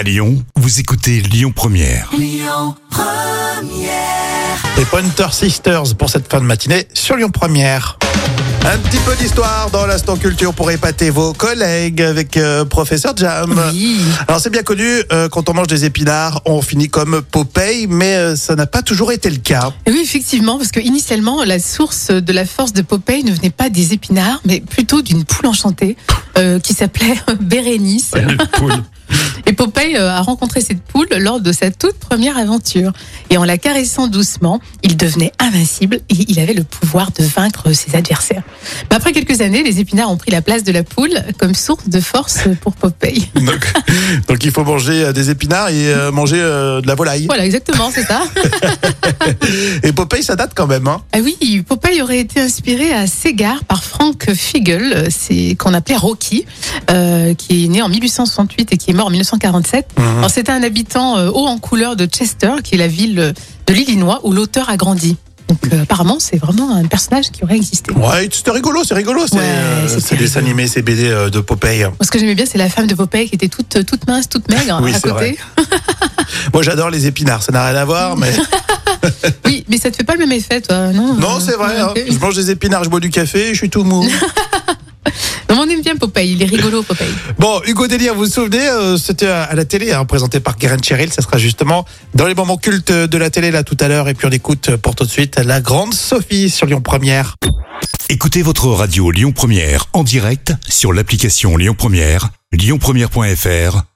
À Lyon, vous écoutez Lyon Première. Les Pointer Sisters pour cette fin de matinée sur Lyon Première. Un petit peu d'histoire dans l'instant culture pour épater vos collègues avec euh, professeur Jam. Oui. Alors c'est bien connu, euh, quand on mange des épinards, on finit comme Popeye, mais euh, ça n'a pas toujours été le cas. Oui, effectivement, parce que initialement, la source de la force de Popeye ne venait pas des épinards, mais plutôt d'une poule enchantée euh, qui s'appelait Bérénice. Et Popeye euh, a rencontré cette poule lors de sa toute première aventure. Et en la caressant doucement, il devenait invincible et il avait le pouvoir de vaincre ses adversaires. Mais après quelques années, les épinards ont pris la place de la poule comme source de force pour Popeye. Donc, donc il faut manger euh, des épinards et euh, manger de la volaille. Voilà, exactement, c'est ça. Et Popeye, ça date quand même. Hein. Ah oui, Popeye aurait été inspiré à Ségard par Frank Figel, c'est qu'on appelait Rocky, euh, qui est né en 1868 et qui est mort en 1947. Alors, C'était un habitant euh, haut en couleur de Chester, qui est la ville de l'Illinois où l'auteur a grandi. Donc euh, apparemment, c'est vraiment un personnage qui aurait existé. Ouais, c'était rigolo, c'est rigolo. C'est Ouais, euh, des animés, c'est BD de Popeye. Moi, ce que j'aimais bien, c'est la femme de Popeye qui était toute, toute mince, toute maigre Oui, à côté. Moi j'adore les épinards, ça n'a rien à voir, mais Oui, mais ça te fait pas le même effet, toi, non non, c'est vrai. hein. Je mange des épinards, je bois du café, je suis tout mou. Non, mais on aime bien Popeye, il est rigolo, Popeye. Bon, Hugo Délire, vous vous souvenez, euh, c'était à la télé, hein, présenté par Guerin Cheryl. Ça sera justement dans les moments cultes de la télé là tout à l'heure. Et puis on écoute euh, pour tout de suite la grande Sophie sur Lyon Première. Écoutez votre radio Lyon Première en direct sur l'application Lyon Première, lyonpremière.fr